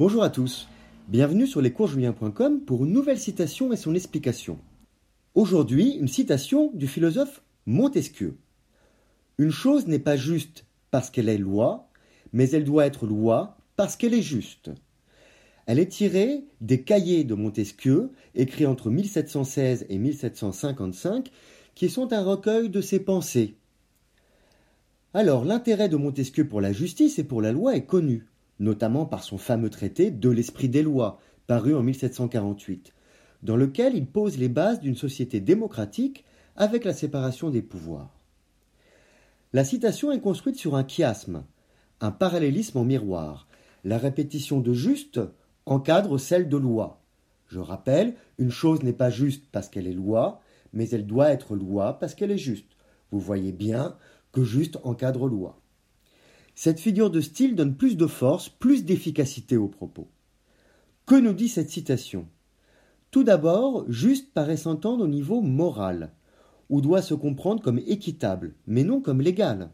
Bonjour à tous, bienvenue sur lescoursjulien.com pour une nouvelle citation et son explication. Aujourd'hui, une citation du philosophe Montesquieu. Une chose n'est pas juste parce qu'elle est loi, mais elle doit être loi parce qu'elle est juste. Elle est tirée des cahiers de Montesquieu, écrits entre 1716 et 1755, qui sont un recueil de ses pensées. Alors, l'intérêt de Montesquieu pour la justice et pour la loi est connu, notamment par son fameux traité De l'esprit des lois, paru en 1748, dans lequel il pose les bases d'une société démocratique avec la séparation des pouvoirs. La citation est construite sur un chiasme, un parallélisme en miroir. La répétition de juste encadre celle de loi. Je rappelle, une chose n'est pas juste parce qu'elle est loi, mais elle doit être loi parce qu'elle est juste. Vous voyez bien que juste encadre loi. Cette figure de style donne plus de force, plus d'efficacité aux propos. Que nous dit cette citation? Tout d'abord, juste paraît s'entendre au niveau moral, ou doit se comprendre comme équitable, mais non comme légal.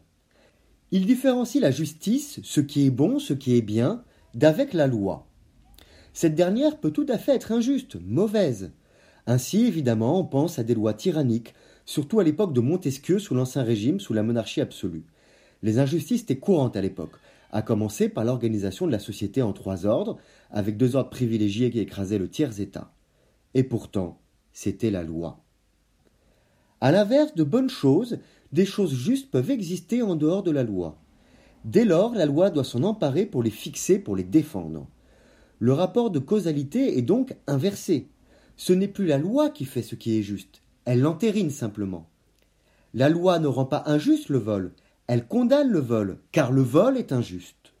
Il différencie la justice, ce qui est bon, ce qui est bien, d'avec la loi. Cette dernière peut tout à fait être injuste, mauvaise. Ainsi, évidemment, on pense à des lois tyranniques, surtout à l'époque de Montesquieu sous l'Ancien Régime, sous la monarchie absolue. Les injustices étaient courantes à l'époque, à commencer par l'organisation de la société en trois ordres, avec deux ordres privilégiés qui écrasaient le tiers état. Et pourtant, c'était la loi. À l'inverse de bonnes choses, des choses justes peuvent exister en dehors de la loi. Dès lors, la loi doit s'en emparer pour les fixer, pour les défendre. Le rapport de causalité est donc inversé. Ce n'est plus la loi qui fait ce qui est juste, elle l'entérine simplement. La loi ne rend pas injuste le vol, elle condamne le vol, car le vol est injuste.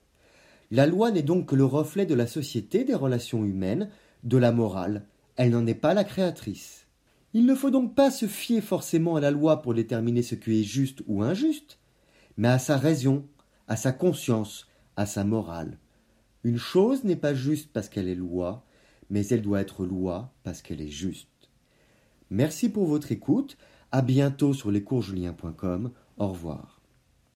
La loi n'est donc que le reflet de la société, des relations humaines, de la morale, elle n'en est pas la créatrice. Il ne faut donc pas se fier forcément à la loi pour déterminer ce qui est juste ou injuste, mais à sa raison, à sa conscience, à sa morale. Une chose n'est pas juste parce qu'elle est loi, mais elle doit être loi parce qu'elle est juste. Merci pour votre écoute. À bientôt sur lescoursjulien.com. Au revoir.